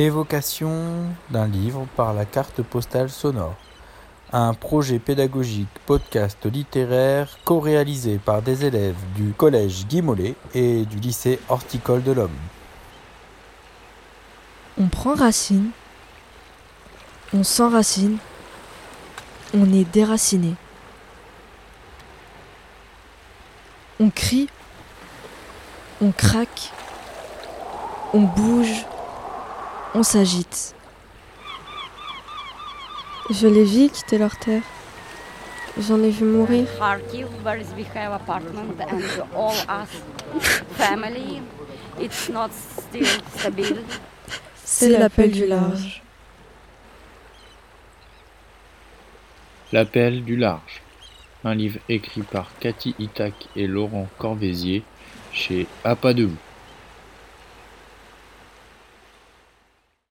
Évocation d'un livre par la carte postale sonore. Un projet pédagogique podcast littéraire co-réalisé par des élèves du collège Guy Mollet et du lycée horticole de l'Homme. On prend racine, on s'enracine, on est déraciné. On crie, on craque, on bouge, on s'agite. Je les vis quitter leur terre. J'en ai vu mourir. C'est l'appel du large. L'appel du large. Un livre écrit par Cathy Itac et Laurent Corvézier chez Pas Debout.